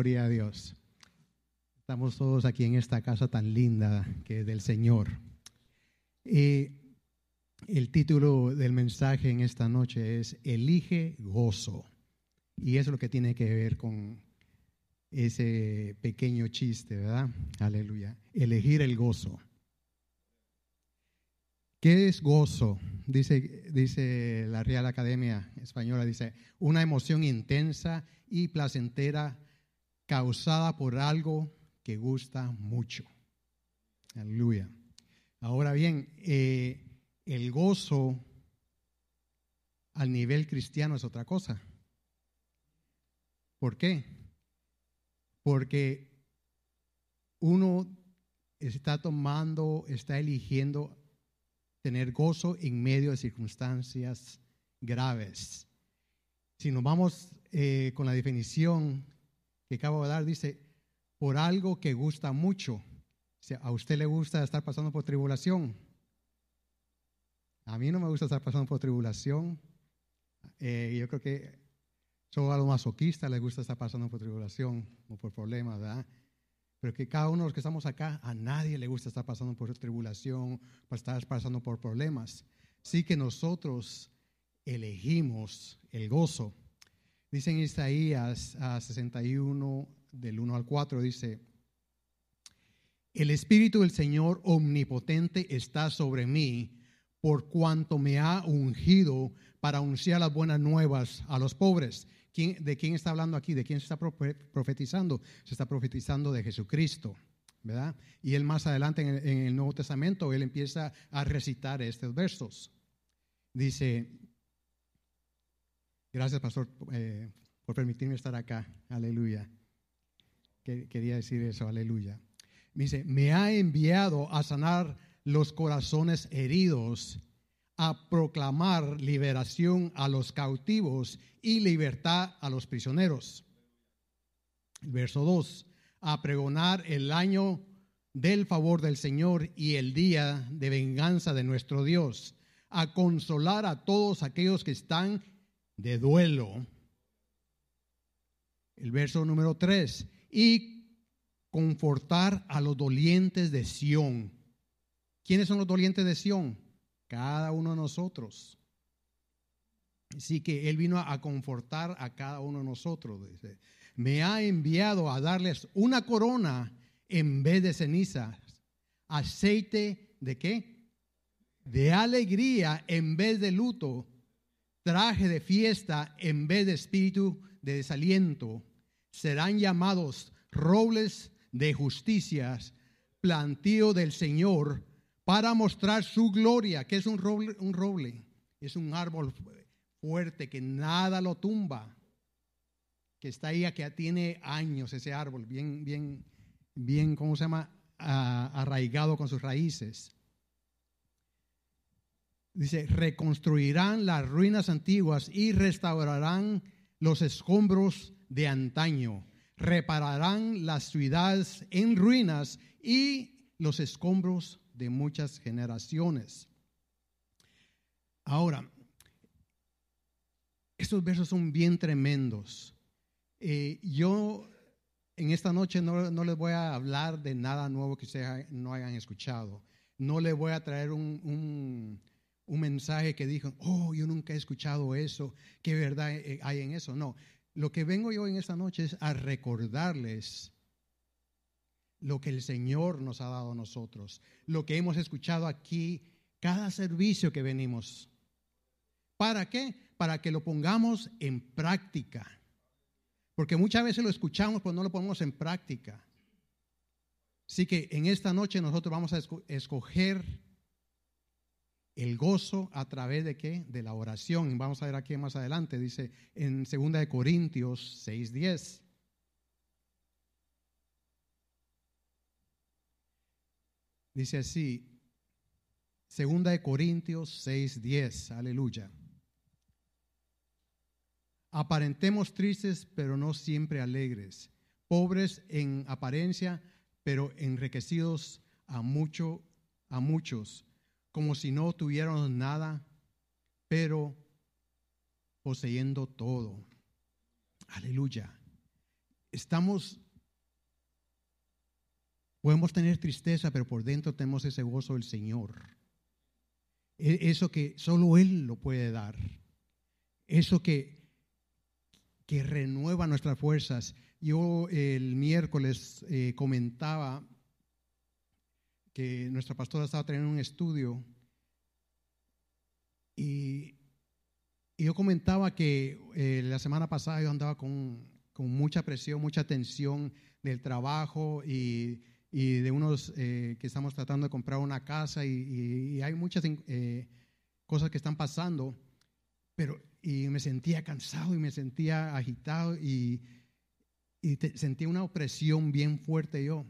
Gloria a Dios. Estamos todos aquí en esta casa tan linda que es del Señor. Y el título del mensaje en esta noche es Elige gozo. Y es lo que tiene que ver con ese pequeño chiste, ¿verdad? Aleluya. Elegir el gozo. ¿Qué es gozo? Dice, dice la Real Academia Española, dice, una emoción intensa y placentera causada por algo que gusta mucho. Aleluya. Ahora bien, eh, el gozo al nivel cristiano es otra cosa. ¿Por qué? Porque uno está tomando, está eligiendo tener gozo en medio de circunstancias graves. Si nos vamos eh, con la definición que acabo de dar, dice, por algo que gusta mucho. a usted le gusta estar pasando por tribulación. A mí no me gusta estar pasando por tribulación. Eh, yo creo que solo a los masoquistas les gusta estar pasando por tribulación o por problemas, ¿verdad? Pero que cada uno de los que estamos acá, a nadie le gusta estar pasando por tribulación, por estar pasando por problemas. Sí que nosotros elegimos el gozo. Dice en Isaías 61, del 1 al 4, dice, el Espíritu del Señor omnipotente está sobre mí, por cuanto me ha ungido para anunciar las buenas nuevas a los pobres ¿De quién está hablando aquí? ¿De quién se está profetizando? Se está profetizando de Jesucristo, ¿verdad? Y él más adelante en el, Nuevo Testamento, él empieza a recitar estos versos. Dice, gracias pastor eh, por permitirme estar acá, aleluya. Quería decir eso, aleluya. Dice, me ha enviado a sanar los corazones heridos a proclamar liberación a los cautivos y libertad a los prisioneros. verso 2, a pregonar el año del favor del Señor y el día de venganza de nuestro Dios, a consolar a todos aquellos que están de duelo. El verso número 3, y confortar a los dolientes de Sión. ¿Quiénes son los dolientes de Sión? cada uno de nosotros. Así que Él vino a confortar a cada uno de nosotros. Me ha enviado a darles una corona en vez de cenizas, aceite de qué? De alegría en vez de luto, traje de fiesta en vez de espíritu de desaliento. Serán llamados robles de justicias, plantío del Señor para mostrar su gloria, que es un roble, un roble, es un árbol fuerte que nada lo tumba, que está ahí, que tiene años ese árbol, bien, bien, bien, ¿cómo se llama? arraigado con sus raíces. Dice, reconstruirán las ruinas antiguas y restaurarán los escombros de antaño. Repararán las ciudades en ruinas y los escombros de muchas generaciones. Ahora, estos versos son bien tremendos. Eh, yo en esta noche no, les voy a hablar de nada nuevo que ustedes no hayan escuchado. No les voy a traer un, mensaje que digan, oh, yo nunca he escuchado eso, qué verdad eh, hay en eso. No, lo que vengo yo en esta noche es a recordarles lo que el Señor nos ha dado a nosotros, lo que hemos escuchado aquí, cada servicio que venimos. ¿Para qué? Para que lo pongamos en práctica. Porque muchas veces lo escuchamos, pero no lo ponemos en práctica. Así que en esta noche nosotros vamos a escoger el gozo a través de qué? De la oración. Vamos a ver aquí más adelante, dice en 2 Corintios 6:10. Dice así, segunda de Corintios 6:10, aleluya. Aparentemos tristes, pero no siempre alegres, pobres en apariencia, pero enriquecidos a mucho a muchos, como si no tuviéramos nada, pero poseyendo todo. Aleluya. estamos, podemos tener tristeza, pero por dentro tenemos ese gozo del Señor. E, eso que solo Él lo puede dar. Eso que, que renueva nuestras fuerzas. Yo el miércoles eh, comentaba que nuestra pastora estaba teniendo un estudio y, yo comentaba que eh, la semana pasada yo andaba con, con, mucha presión, mucha tensión del trabajo y, y de unos eh, que estamos tratando de comprar una casa y, hay muchas eh, cosas que están pasando, pero y me sentía cansado y me sentía agitado y, y sentía una opresión bien fuerte yo.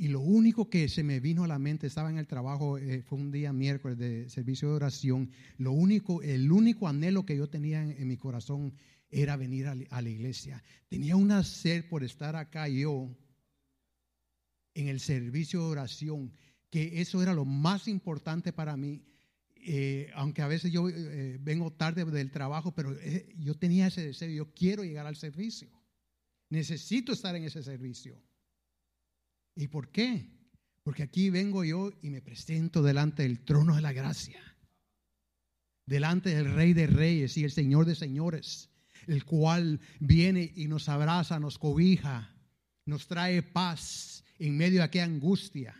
Y lo único que se me vino a la mente, estaba en el trabajo, eh, fue un día miércoles de servicio de oración, lo único, el único anhelo que yo tenía en, mi corazón era venir a, la iglesia. Tenía una sed por estar acá yo en el servicio de oración, que eso era lo más importante para mí. Eh, aunque a veces yo eh, vengo tarde del trabajo, pero yo tenía ese deseo, yo quiero llegar al servicio. Necesito estar en ese servicio. ¿Y por qué? Porque aquí vengo yo y me presento delante del trono de la gracia, delante del Rey de Reyes y el Señor de Señores, el cual viene y nos abraza, nos cobija, nos trae paz en medio de aquella angustia.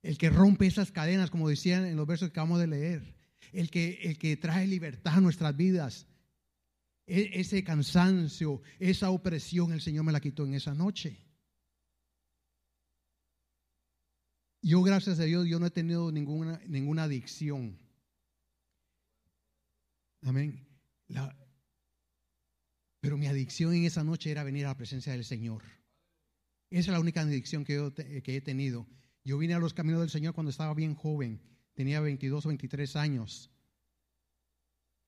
El que rompe esas cadenas, como decían en los versos que acabamos de leer. El que, el que trae libertad a nuestras vidas. E, ese cansancio, esa opresión, el Señor me la quitó en esa noche. Yo, gracias a Dios, yo no he tenido ninguna, ninguna adicción. Amén. pero mi adicción en esa noche era venir a la presencia del Señor. Esa es la única adicción que, yo que he tenido. Yo vine a los caminos del Señor cuando estaba bien joven. Tenía 22 o 23 años.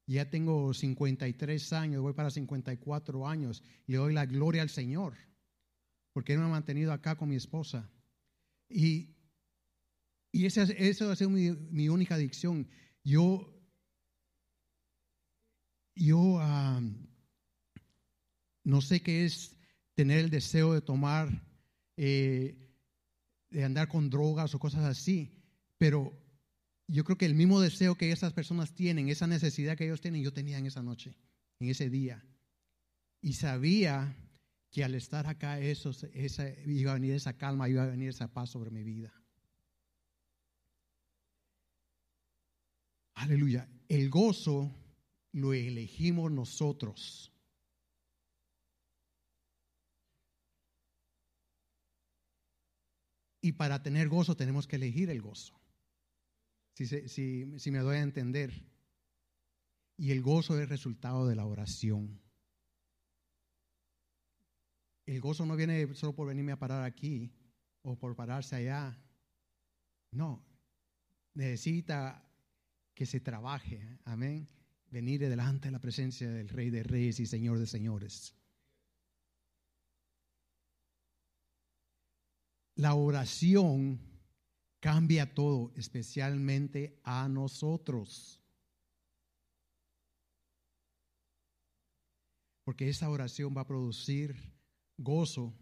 Ya tengo 53 años, voy para 54 años. Le doy la gloria al Señor. Porque Él me ha mantenido acá con mi esposa. Y y esa, esa ha sido mi, mi única adicción. Yo, yo no sé qué es tener el deseo de tomar, eh, de andar con drogas o cosas así, pero yo creo que el mismo deseo que esas personas tienen, esa necesidad que ellos tienen, yo tenía en esa noche, en ese día. Y sabía que al estar acá, eso, esa, iba a venir esa calma, iba a venir esa paz sobre mi vida. Aleluya. El gozo lo elegimos nosotros. Y para tener gozo tenemos que elegir el gozo. Si, me doy a entender. Y el gozo es resultado de la oración. El gozo no viene solo por venirme a parar aquí o por pararse allá. No, necesita que se trabaje, amén, venir delante de la presencia del Rey de Reyes y Señor de Señores. La oración cambia todo, especialmente a nosotros. Porque esa oración va a producir gozo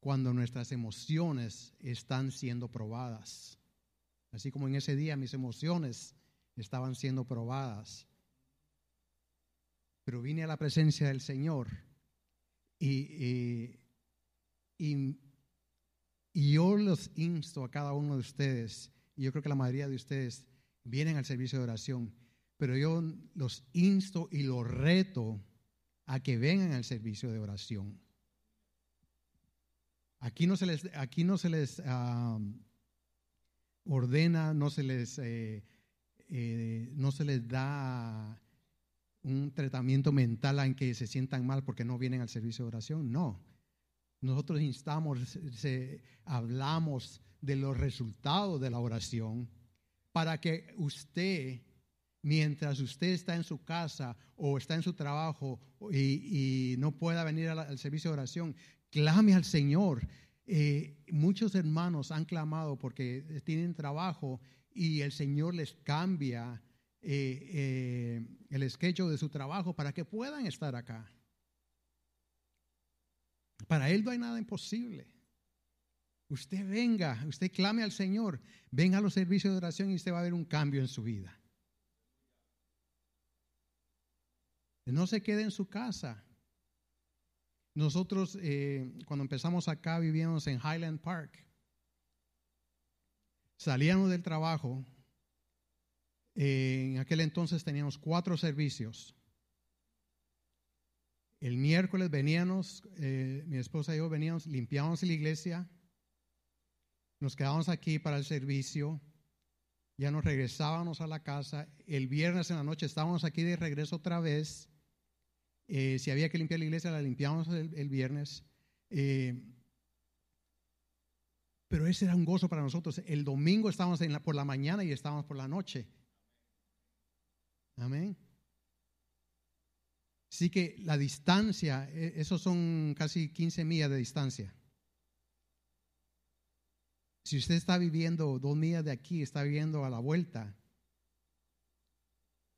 cuando nuestras emociones están siendo probadas. Así como en ese día mis emociones estaban siendo probadas. Pero vine a la presencia del Señor y, y, yo los insto a cada uno de ustedes, y yo creo que la mayoría de ustedes vienen al servicio de oración, pero yo los insto y los reto a que vengan al servicio de oración. Aquí no se les, aquí no se les ah, ordena, no se les, eh, eh, no se les da un tratamiento mental en que se sientan mal porque no vienen al servicio de oración. No. Nosotros instamos, hablamos de los resultados de la oración para que usted, mientras usted está en su casa o está en su trabajo y, no pueda venir al servicio de oración, clame al Señor eh, muchos hermanos han clamado porque tienen trabajo y el Señor les cambia eh, eh, el sketch de su trabajo para que puedan estar acá. Para Él no hay nada imposible. Usted venga, usted clame al Señor, venga a los servicios de oración y usted va a ver un cambio en su vida. No se quede en su casa. Nosotros, eh, cuando empezamos acá, vivíamos en Highland Park. Salíamos del trabajo. en aquel entonces teníamos cuatro servicios. El miércoles veníamos, eh, mi esposa y yo veníamos, limpiábamos la iglesia, nos quedábamos aquí para el servicio, ya nos regresábamos a la casa. El viernes en la noche estábamos aquí de regreso otra vez. Eh, si había que limpiar la iglesia, la limpiábamos el, viernes. Eh, pero ese era un gozo para nosotros. El domingo estábamos en por la mañana y estábamos por la noche. Amén. Así que la distancia, e, esos son casi 15 millas de distancia. Si usted está viviendo dos millas de aquí, está viviendo a la vuelta,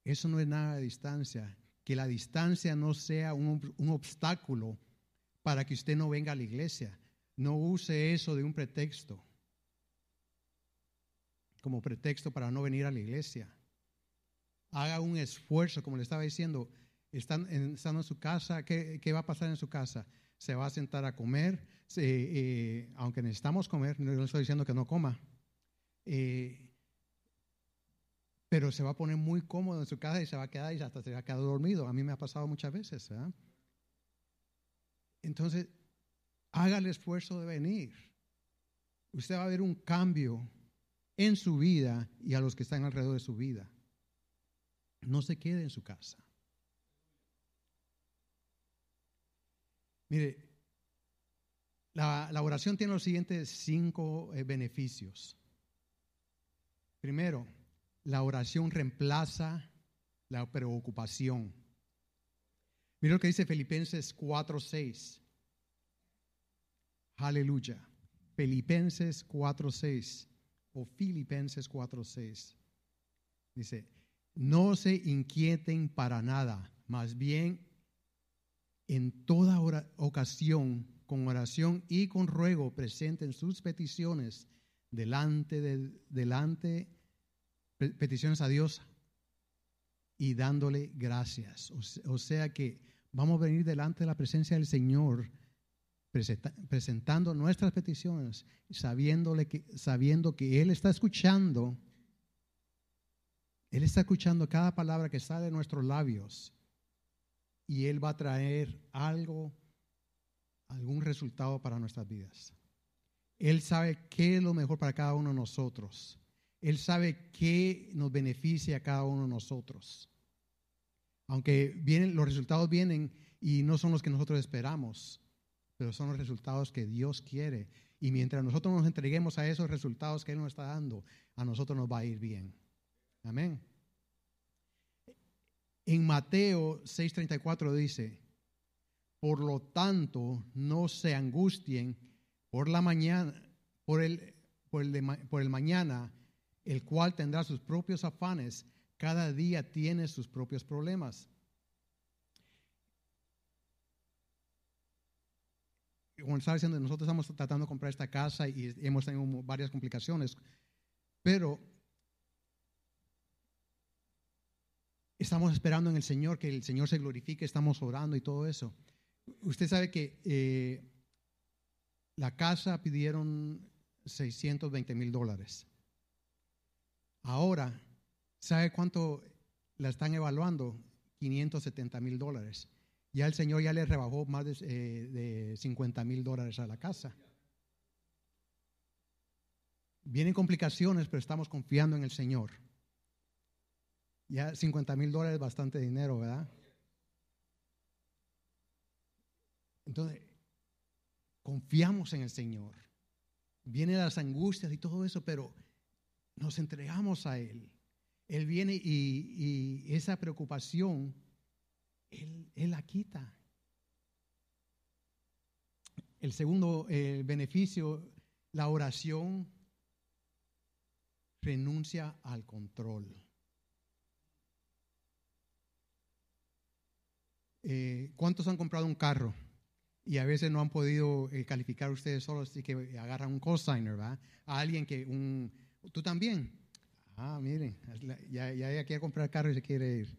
eso no es nada de distancia que la distancia no sea un, obstáculo para que usted no venga a la iglesia. No use eso de un pretexto, como pretexto para no venir a la iglesia. Haga un esfuerzo, como le estaba diciendo, estando en, su casa, ¿qué, va a pasar en su casa? Se va a sentar a comer, eh, aunque necesitamos comer, no estoy diciendo que no coma. Eh, pero se va a poner muy cómodo en su casa y se va a quedar y hasta se va a quedar dormido. A mí me ha pasado muchas veces. Entonces, haga el esfuerzo de venir. Usted va a ver un cambio en su vida y a los que están alrededor de su vida. No se quede en su casa. Mire, la, oración tiene los siguientes cinco eh, beneficios. Primero, la oración reemplaza la preocupación. Mira lo que dice Filipenses 4:6. Aleluya. Filipenses 4:6 o Filipenses 4:6. Dice, no se inquieten para nada, más bien en toda ocasión, con oración y con ruego, presenten sus peticiones delante de, delante peticiones a Dios y dándole gracias. O sea que vamos a venir delante de la presencia del Señor presentando nuestras peticiones, sabiéndole que, sabiendo que Él está escuchando. Él está escuchando cada palabra que sale de nuestros labios y Él va a traer algo, algún resultado para nuestras vidas. Él sabe qué es lo mejor para cada uno de nosotros. Él sabe qué nos beneficia a cada uno de nosotros. Aunque vienen, los resultados vienen y no son los que nosotros esperamos, pero son los resultados que Dios quiere. Y mientras nosotros nos entreguemos a esos resultados que Él nos está dando, a nosotros nos va a ir bien. Amén. En Mateo 6:34 dice, por lo tanto, no se angustien por la mañana, por el, por el, por el mañana, el cual tendrá sus propios afanes, cada día tiene sus propios problemas. Como estaba diciendo, nosotros estamos tratando de comprar esta casa y hemos tenido varias complicaciones, pero estamos esperando en el Señor que el Señor se glorifique, estamos orando y todo eso. Usted sabe que eh, la casa pidieron 620 mil dólares. Ahora, ¿sabe cuánto la están evaluando? 570 mil dólares. Ya el Señor ya le rebajó más de, 50 eh, mil dólares a la casa. Vienen complicaciones, pero estamos confiando en el Señor. Ya 50 mil dólares es bastante dinero, ¿verdad? Entonces, confiamos en el Señor. Vienen las angustias y todo eso, pero nos entregamos a Él. Él viene y, esa preocupación, él, la quita. El segundo beneficio, la oración renuncia al control. Eh, ¿Cuántos han comprado un carro? y a veces no han podido eh, calificar ustedes solos, así que agarran un cosigner, ¿va? A alguien que un... ¿Tú también? Ah, miren, ya, ya ella quiere comprar carro y se quiere ir.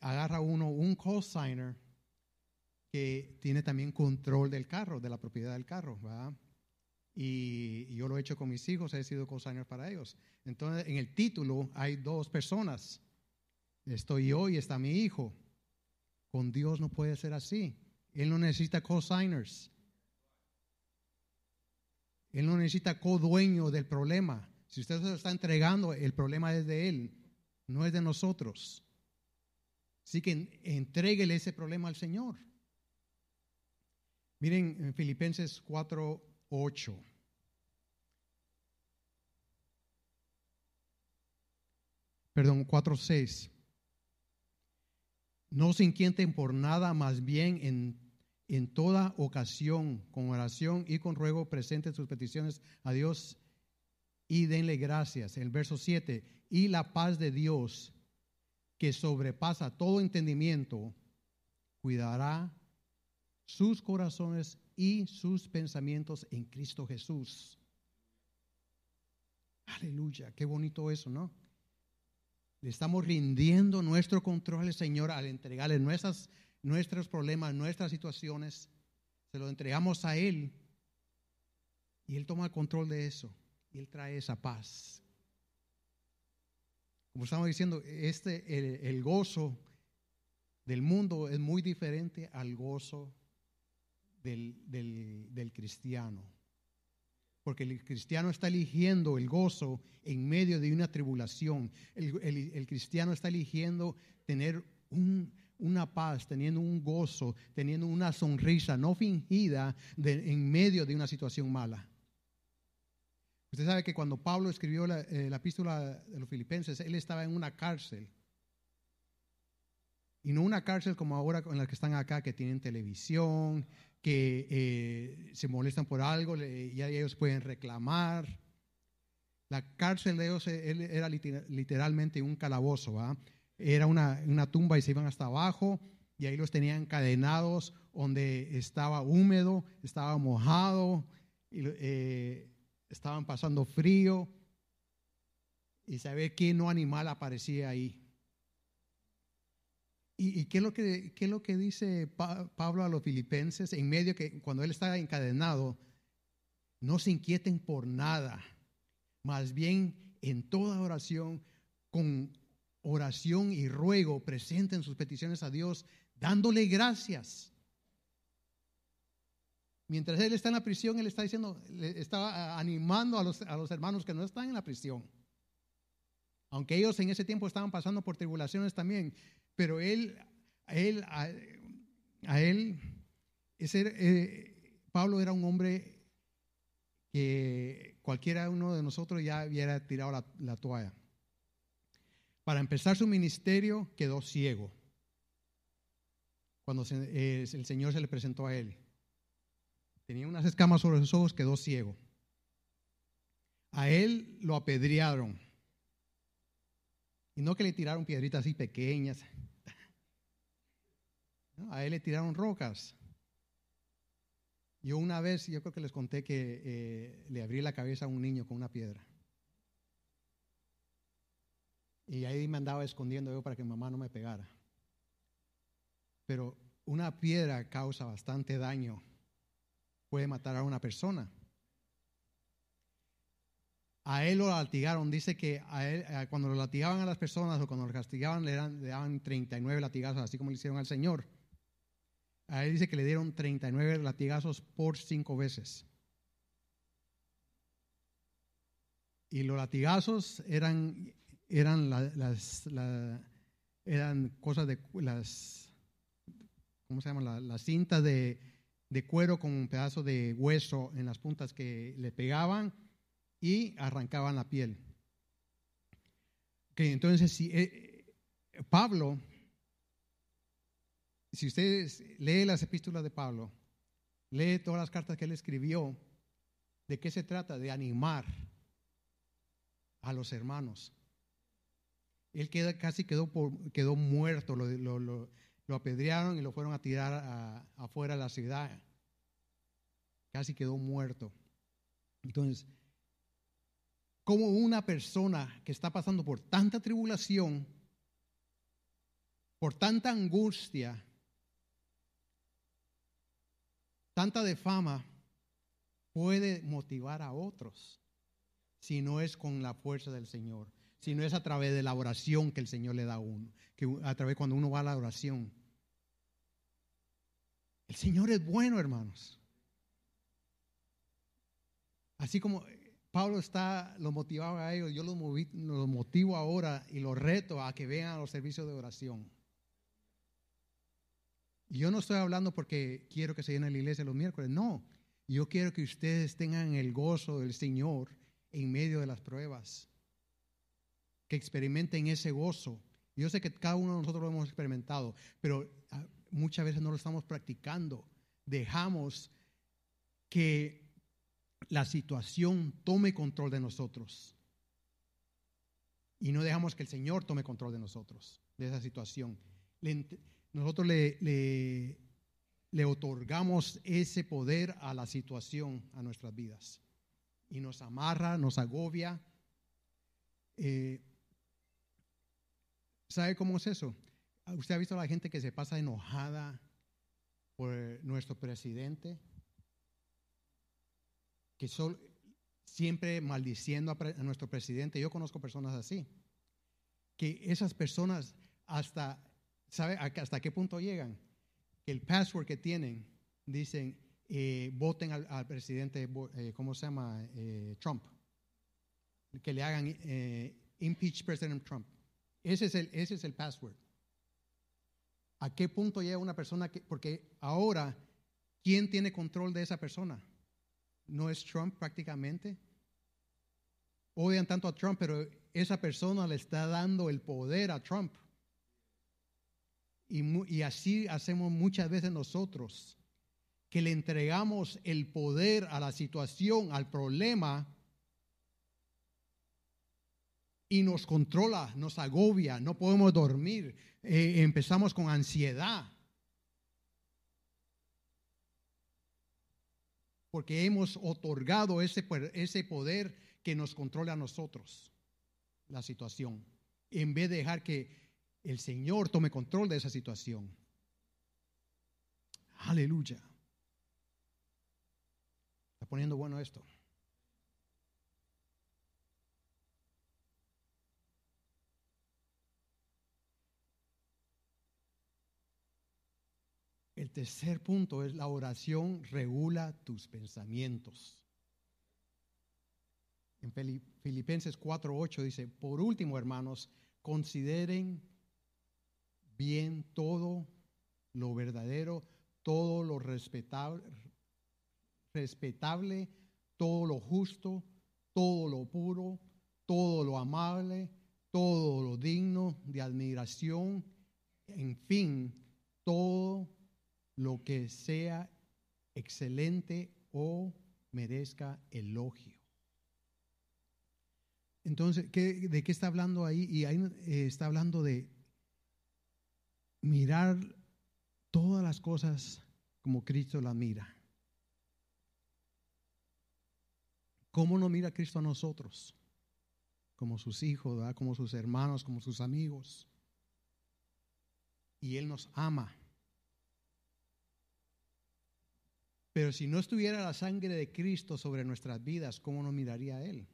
Agarra uno un cosigner que tiene también control del carro, de la propiedad del carro, ¿va? Y, yo lo he hecho con mis hijos, he sido cosigner para ellos. Entonces, en el título hay dos personas. Estoy yo y está mi hijo. Con Dios no puede ser así. Él no necesita co-signers. Él no necesita co-dueño del problema. Si usted se lo está entregando, el problema es de Él, no es de nosotros. Así que entréguele ese problema al Señor. Miren en Filipenses 4, 8. Perdón, 4, 6. No se inquieten por nada, más bien en en toda ocasión, con oración y con ruego, presenten sus peticiones a Dios y denle gracias. El verso 7, y la paz de Dios, que sobrepasa todo entendimiento, cuidará sus corazones y sus pensamientos en Cristo Jesús. Aleluya, qué bonito eso, ¿no? Le estamos rindiendo nuestro control Señor al entregarle nuestras nuestros problemas, nuestras situaciones, se lo entregamos a Él y Él toma el control de eso y Él trae esa paz. Como estamos diciendo, este, el, gozo del mundo es muy diferente al gozo del, del, cristiano. Porque el cristiano está eligiendo el gozo en medio de una tribulación. El, el cristiano está eligiendo tener un, una paz, teniendo un gozo, teniendo una sonrisa no fingida en medio de una situación mala. Usted sabe que cuando Pablo escribió la, eh, epístola de los filipenses, él estaba en una cárcel. Y no una cárcel como ahora en las que están acá, que tienen televisión, que eh, se molestan por algo y ya ellos pueden reclamar. La cárcel de ellos eh, era literalmente un calabozo, ¿va? Era una, una, tumba y se iban hasta abajo y ahí los tenían encadenados donde estaba húmedo, estaba mojado, eh, estaban pasando frío y sabe qué no animal aparecía ahí. ¿Y, qué, es lo que, qué es lo que dice Pablo a los filipenses en medio que cuando él está encadenado? No se inquieten por nada, más bien en toda oración con oración y ruego presenten sus peticiones a Dios dándole gracias. Mientras él está en la prisión, él está diciendo, le estaba animando a los, a los hermanos que no están en la prisión. Aunque ellos en ese tiempo estaban pasando por tribulaciones también, pero él, a él, a, él, ese, eh, Pablo era un hombre que cualquiera uno de nosotros ya hubiera tirado la toalla. Para empezar su ministerio quedó ciego cuando eh, el Señor se le presentó a él. Tenía unas escamas sobre sus ojos, quedó ciego. A él lo apedrearon. Y no que le tiraron piedritas así pequeñas. a él le tiraron rocas. Yo una vez, yo creo que les conté que eh, le abrí la cabeza a un niño con una piedra. Y ahí me andaba escondiendo yo para que mi mamá no me pegara. Pero una piedra causa bastante daño. Puede matar a una persona. A él lo latigaron. Dice que a él, cuando lo latigaban a las personas o cuando lo castigaban le, le daban 39 latigazos, así como le hicieron al Señor. A él dice que le dieron 39 latigazos por cinco veces. Y los latigazos eran eran las, eran cosas de las, ¿cómo se llama? Las cintas de, cuero con un pedazo de hueso en las puntas que le pegaban y arrancaban la piel. Que entonces, si eh, Pablo, si ustedes leen las epístolas de Pablo, lee todas las cartas que él escribió, ¿de qué se trata? De animar a los hermanos él queda, casi quedó, quedó muerto. Lo, lo apedrearon y lo fueron a tirar afuera de la ciudad. Casi quedó muerto. Entonces, como una persona que está pasando por tanta tribulación, por tanta angustia, tanta de fama, puede motivar a otros si no es con la fuerza del Señor, si no es a través de la oración que el Señor le da a uno, que a través cuando uno va a la oración. El Señor es bueno, hermanos. Así como Pablo está, lo motivaba a ellos, yo los, movi- motivo ahora y los reto a que vengan a los servicios de oración. Y yo no estoy hablando porque quiero que se llene la iglesia los miércoles, no. Yo quiero que ustedes tengan el gozo del Señor en medio de las pruebas. Que experimenten ese gozo. Yo sé que cada uno de nosotros lo hemos experimentado, pero ah, muchas veces no lo estamos practicando. Dejamos que la situación tome control de nosotros. Y no dejamos que el Señor tome control de nosotros, de esa situación. Nosotros le otorgamos ese poder a la situación, a nuestras vidas. Y nos amarra, nos agobia. Eh, ¿Sabe cómo es eso? ¿Usted ha visto a la gente que se pasa enojada por nuestro presidente? Que sol- siempre maldiciendo a, nuestro presidente. Yo conozco personas así. Que esas personas hasta, ¿sabe hasta qué punto llegan? Que el password que tienen, dicen, eh, voten al, presidente, eh, ¿cómo se llama? Eh, Trump. Que le hagan impeach President Trump. Ese es, el, ese es el password. ¿A qué punto llega una persona que, porque ahora, ¿quién tiene control de esa persona? ¿No es Trump prácticamente? Odian tanto a Trump, pero esa persona le está dando el poder a Trump. Y, y así hacemos muchas veces nosotros, que le entregamos el poder a la situación, al problema, y nos controla, nos agobia, no podemos dormir, eh, empezamos con ansiedad. Porque hemos otorgado ese, ese poder que nos controla a nosotros, la situación, en vez de dejar que el Señor tome control de esa situación. Aleluya. Está poniendo bueno esto. El tercer punto es la oración regula tus pensamientos. En Fili- Filipenses 4:8 dice, por último, hermanos, consideren bien todo lo verdadero, todo lo respetable, respetable, todo lo justo, todo lo puro, todo lo amable, todo lo digno de admiración, en fin, todo lo que sea excelente o merezca elogio. Entonces, ¿qué- ¿de qué está hablando ahí? Y ahí eh, está hablando de mirar todas las cosas como Cristo las mira. ¿Cómo no mira Cristo a nosotros? Como sus hijos, como sus hermanos, como sus amigos. Y Él nos ama. Pero si no estuviera la sangre de Cristo sobre nuestras vidas, ¿cómo nos miraría a Él?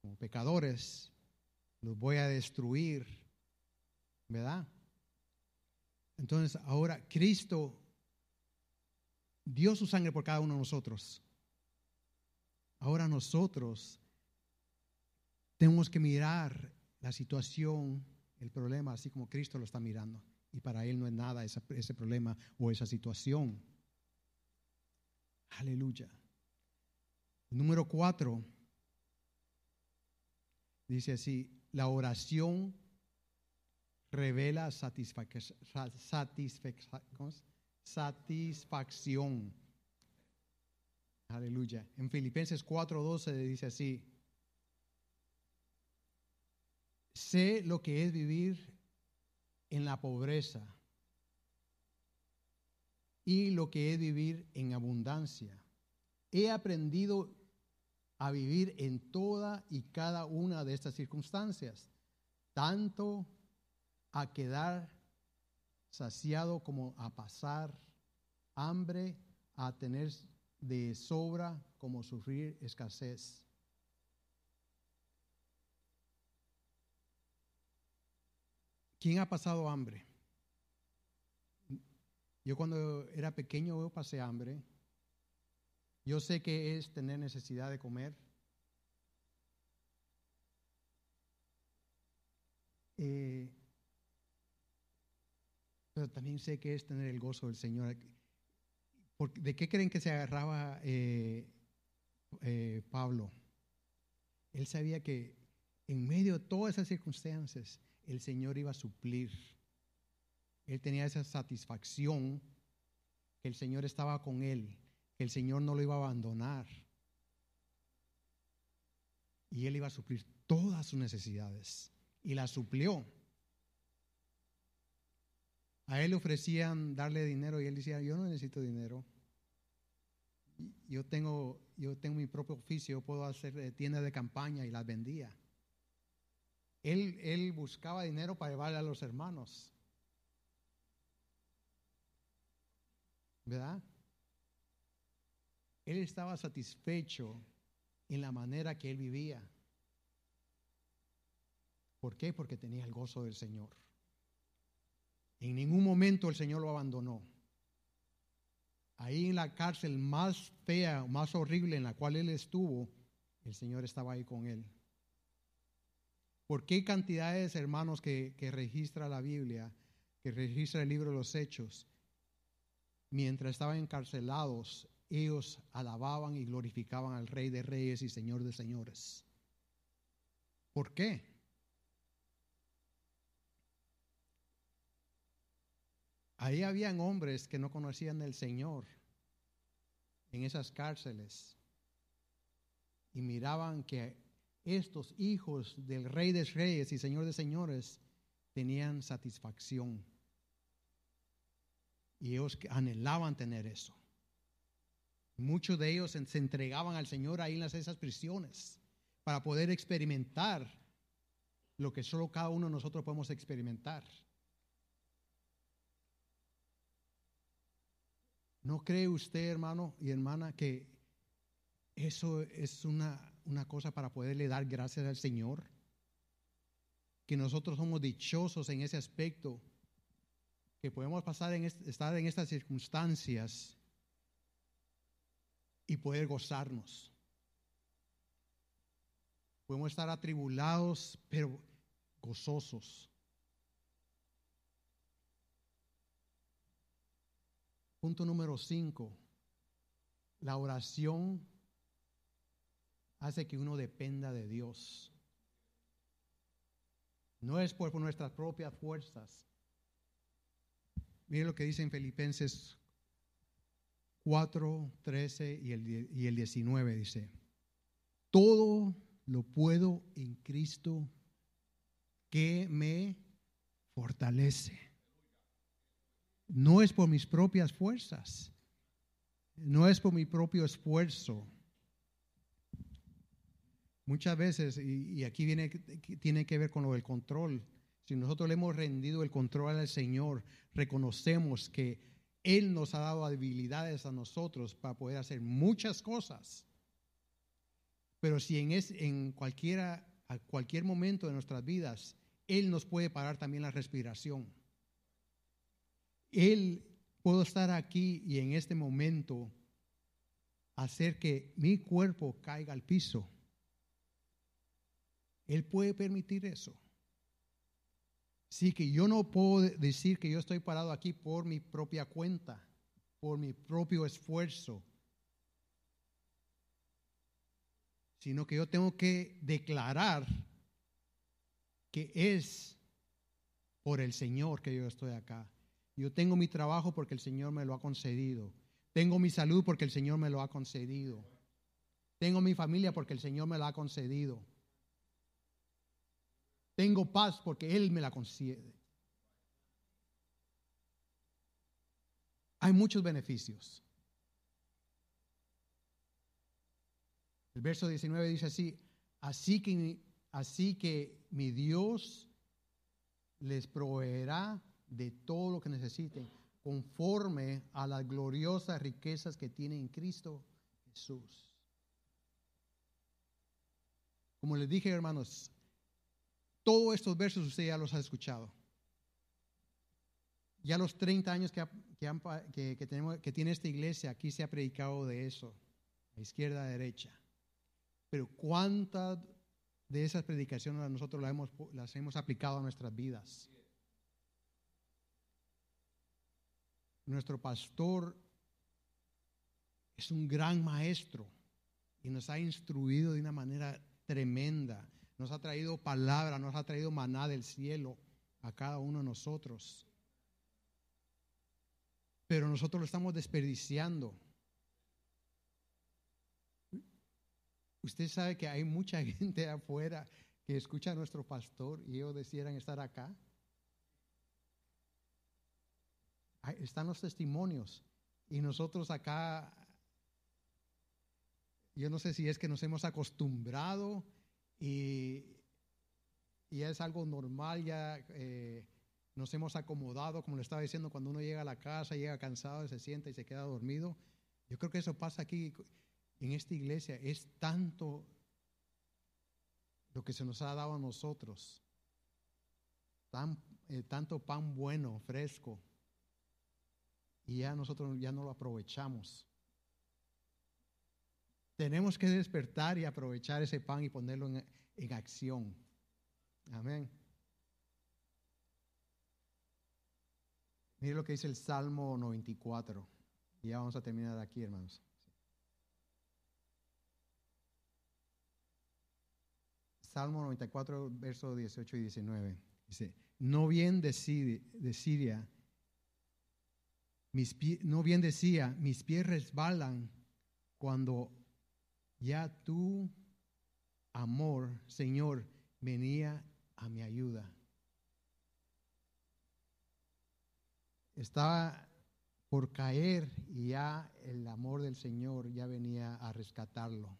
Como pecadores, los voy a destruir, ¿verdad? Entonces, ahora Cristo dio su sangre por cada uno de nosotros. Ahora nosotros tenemos que mirar la situación, el problema, así como Cristo lo está mirando. Y para Él no es nada ese, ese problema o esa situación. Aleluya. Número cuatro. Dice así, la oración revela satisfacción. Aleluya. En Filipenses 4:12 dice así, sé lo que es vivir en la pobreza y lo que es vivir en abundancia. He aprendido a vivir en toda y cada una de estas circunstancias, tanto a quedar saciado como a pasar hambre, a tener de sobra como sufrir escasez. ¿Quién ha pasado hambre? Yo cuando era pequeño yo pasé hambre. Yo sé que es tener necesidad de comer. Eh, pero también sé que es tener el gozo del Señor. ¿De qué creen que se agarraba eh, eh, Pablo? Él sabía que en medio de todas esas circunstancias, el Señor iba a suplir. Él tenía esa satisfacción que el Señor estaba con él, que el Señor no lo iba a abandonar. Y él iba a suplir todas sus necesidades. Y las suplió. A él le ofrecían darle dinero y él decía, yo no necesito dinero. Yo tengo, yo tengo mi propio oficio, yo puedo hacer eh, tiendas de campaña y las vendía. Él, buscaba dinero para llevarle a los hermanos. ¿Verdad? Él estaba satisfecho en la manera que él vivía. ¿Por qué? Porque tenía el gozo del Señor. En ningún momento el Señor lo abandonó. Ahí en la cárcel más fea, más horrible en la cual él estuvo, el Señor estaba ahí con él. ¿Por qué cantidades, hermanos, que, que registra la Biblia, que registra el libro de los Hechos? Mientras estaban encarcelados, ellos alababan y glorificaban al Rey de Reyes y Señor de Señores. ¿Por qué? Ahí habían hombres que no conocían del Señor en esas cárceles y miraban que estos hijos del Rey de Reyes y Señor de Señores tenían satisfacción. Y ellos anhelaban tener eso. Muchos de ellos se entregaban al Señor ahí en esas prisiones para poder experimentar lo que solo cada uno de nosotros podemos experimentar. ¿No cree usted, hermano y hermana, que eso es una una cosa para poderle dar gracias al Señor. Que nosotros somos dichosos en ese aspecto, que podemos pasar en estar en estas circunstancias y poder gozarnos. Podemos estar atribulados, pero gozosos. Punto número cinco. La oración hace que uno dependa de Dios. No es por nuestras propias fuerzas. Mire lo que dice en Filipenses 4, 13 y el, y el 19 dice, todo lo puedo en Cristo que me fortalece. No es por mis propias fuerzas, no es por mi propio esfuerzo Muchas veces, y, aquí viene, tiene que ver con lo del control, si nosotros le hemos rendido el control al Señor, reconocemos que Él nos ha dado habilidades a nosotros para poder hacer muchas cosas. Pero si en, es, en cualquiera, cualquier momento de nuestras vidas, Él nos puede parar también la respiración. Él puedo estar aquí y en este momento hacer que mi cuerpo caiga al piso él puede permitir eso. Sí, que yo no puedo decir que yo estoy parado aquí por mi propia cuenta, por mi propio esfuerzo, sino que yo tengo que declarar que es por el Señor que yo estoy acá. Yo tengo mi trabajo porque el Señor me lo ha concedido. Tengo mi salud porque el Señor me lo ha concedido. Tengo mi familia porque el Señor me lo ha concedido. Tengo paz porque Él me la concede. Hay muchos beneficios. El verso 19 dice así, así que, así que mi Dios les proveerá de todo lo que necesiten conforme a las gloriosas riquezas que tiene en Cristo Jesús. Como les dije, hermanos, todos estos versos usted ya los ha escuchado. Ya los 30 años que, tenemos, que tiene esta iglesia, aquí se ha predicado de eso, a izquierda, a derecha. Pero ¿cuántas de esas predicaciones nosotros las hemos, las hemos aplicado a nuestras vidas? Nuestro pastor es un gran maestro y nos ha instruido de una manera tremenda. Nos ha traído palabra, nos ha traído maná del cielo a cada uno de nosotros. Pero nosotros lo estamos desperdiciando. Usted sabe que hay mucha gente afuera que escucha a nuestro pastor y ellos desearan estar acá. están los testimonios. Y nosotros acá, yo no sé si es que nos hemos acostumbrado y, y es algo normal, ya eh, nos hemos acomodado, como le estaba diciendo, cuando uno llega a la casa, llega cansado, se sienta y se queda dormido. Yo creo que eso pasa aquí en esta iglesia. Es tanto lo que se nos ha dado a nosotros, tan, eh, tanto pan bueno, fresco, y ya nosotros ya no lo aprovechamos. Tenemos que despertar y aprovechar ese pan y ponerlo en, en acción. Amén. Mire lo que dice el Salmo 94. Y ya vamos a terminar aquí, hermanos. Salmo 94, versos 18 y 19. Dice, no bien de Siria no bien decía, mis pies resbalan cuando ya tu amor, Señor, venía a mi ayuda. Estaba por caer y ya el amor del Señor ya venía a rescatarlo.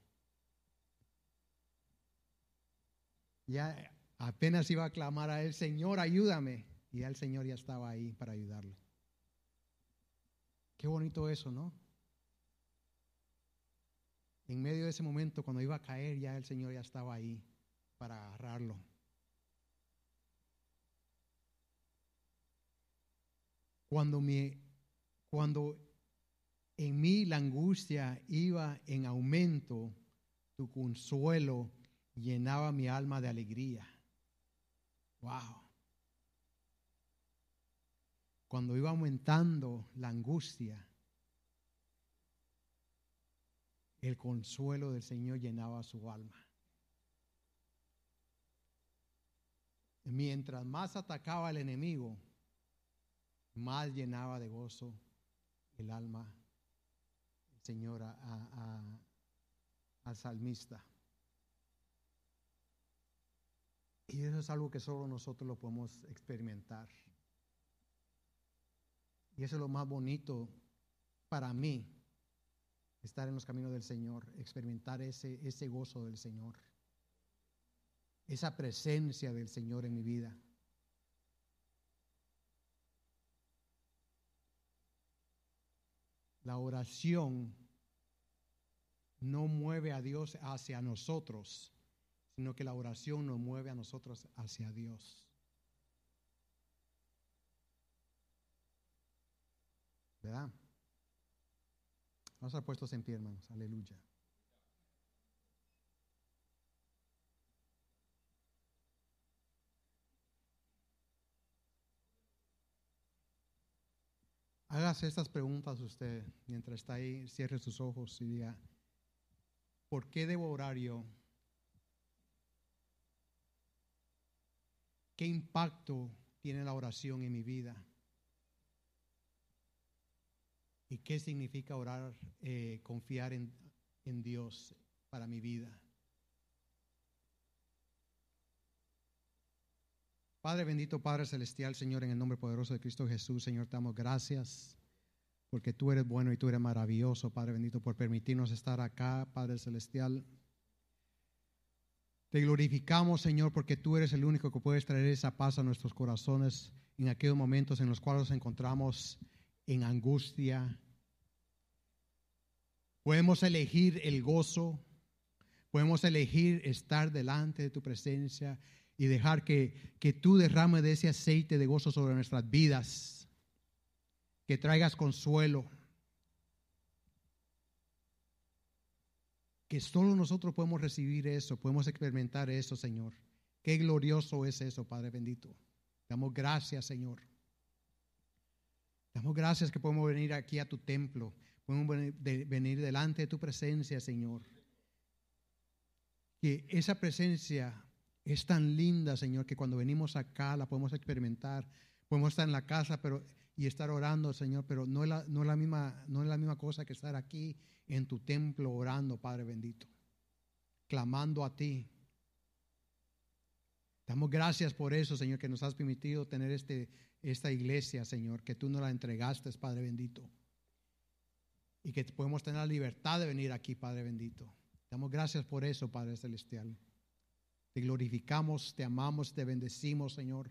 Ya apenas iba a clamar a él, Señor, ayúdame. Y ya el Señor ya estaba ahí para ayudarlo. Qué bonito eso, ¿no? En medio de ese momento, cuando iba a caer, ya el Señor ya estaba ahí para agarrarlo. Cuando, me, cuando en mí la angustia iba en aumento, tu consuelo llenaba mi alma de alegría. Wow. cuando iba aumentando la angustia, el consuelo del Señor llenaba su alma. Mientras más atacaba el enemigo, más llenaba de gozo el alma el Señor al salmista. Y eso es algo que solo nosotros lo podemos experimentar. Y eso es lo más bonito para mí, estar en los caminos del Señor, experimentar ese, ese gozo del Señor, esa presencia del Señor en mi vida. La oración no mueve a Dios hacia nosotros, sino que la oración nos mueve a nosotros hacia Dios. ¿Verdad? Vamos a puestos en pie, hermanos. Aleluya. Hágase estas preguntas usted mientras está ahí, cierre sus ojos y diga, ¿por qué debo orar yo? ¿Qué impacto tiene la oración en mi vida? ¿Y qué significa orar, eh, confiar en, en Dios para mi vida? Padre bendito, Padre celestial, Señor, en el nombre poderoso de Cristo Jesús, Señor, te damos gracias porque tú eres bueno y tú eres maravilloso, Padre bendito, por permitirnos estar acá, Padre celestial. Te glorificamos, Señor, porque tú eres el único que puedes traer esa paz a nuestros corazones en aquellos momentos en los cuales nos encontramos en angustia. Podemos elegir el gozo, podemos elegir estar delante de tu presencia y dejar que, que tú derrames de ese aceite de gozo sobre nuestras vidas, que traigas consuelo. que solo nosotros podemos recibir eso, podemos experimentar eso, Señor. Qué glorioso es eso, Padre bendito. Damos gracias, Señor. Damos gracias que podemos venir aquí a tu templo, podemos venir delante de tu presencia, Señor. Que esa presencia es tan linda, Señor, que cuando venimos acá la podemos experimentar. Podemos estar en la casa pero, y estar orando, Señor, pero no es, la, no, es la misma, no es la misma cosa que estar aquí en tu templo orando, Padre bendito, clamando a ti. Damos gracias por eso, Señor, que nos has permitido tener este, esta iglesia, Señor, que tú nos la entregaste, Padre bendito. Y que podemos tener la libertad de venir aquí, Padre bendito. Damos gracias por eso, Padre celestial. Te glorificamos, te amamos, te bendecimos, Señor.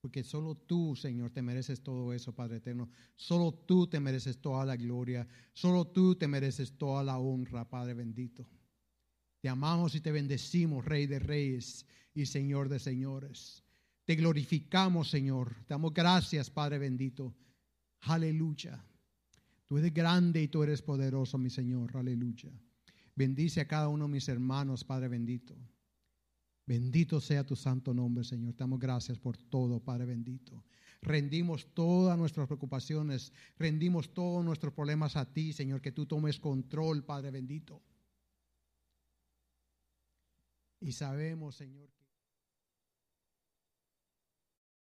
Porque solo tú, Señor, te mereces todo eso, Padre eterno. Solo tú te mereces toda la gloria. Solo tú te mereces toda la honra, Padre bendito. Te amamos y te bendecimos, Rey de Reyes y Señor de Señores. Te glorificamos, Señor. Te damos gracias, Padre bendito. Aleluya. Tú eres grande y tú eres poderoso, mi Señor. Aleluya. Bendice a cada uno de mis hermanos, Padre bendito. Bendito sea tu santo nombre, Señor. Damos gracias por todo, Padre bendito. Rendimos todas nuestras preocupaciones, rendimos todos nuestros problemas a ti, Señor, que tú tomes control, Padre bendito. Y sabemos, Señor,